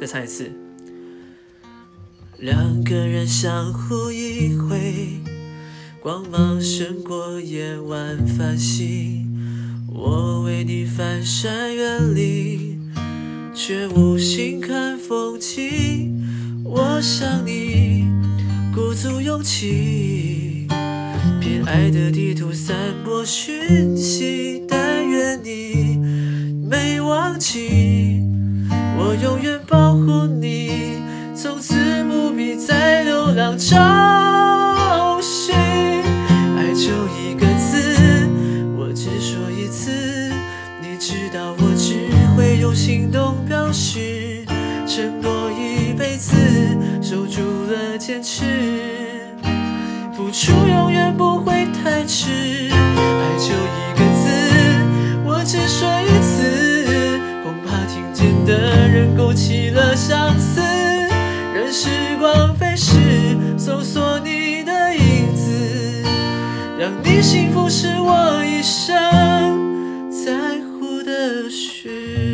再唱一次。两个人相互依偎，光芒胜过夜晚繁星。我为你翻山越岭，却无心看风景。我想你，鼓足勇气，偏爱的地图散播讯息。但愿你没忘记，我永远保护你，从此不必再流浪找寻。爱就一个字，我只说一次，你知道我只会用行动表示，承诺一辈子。守住了坚持，付出永远不会太迟。勾起了相思任时光飞逝搜索你的影子让你幸福是我一生在乎的事。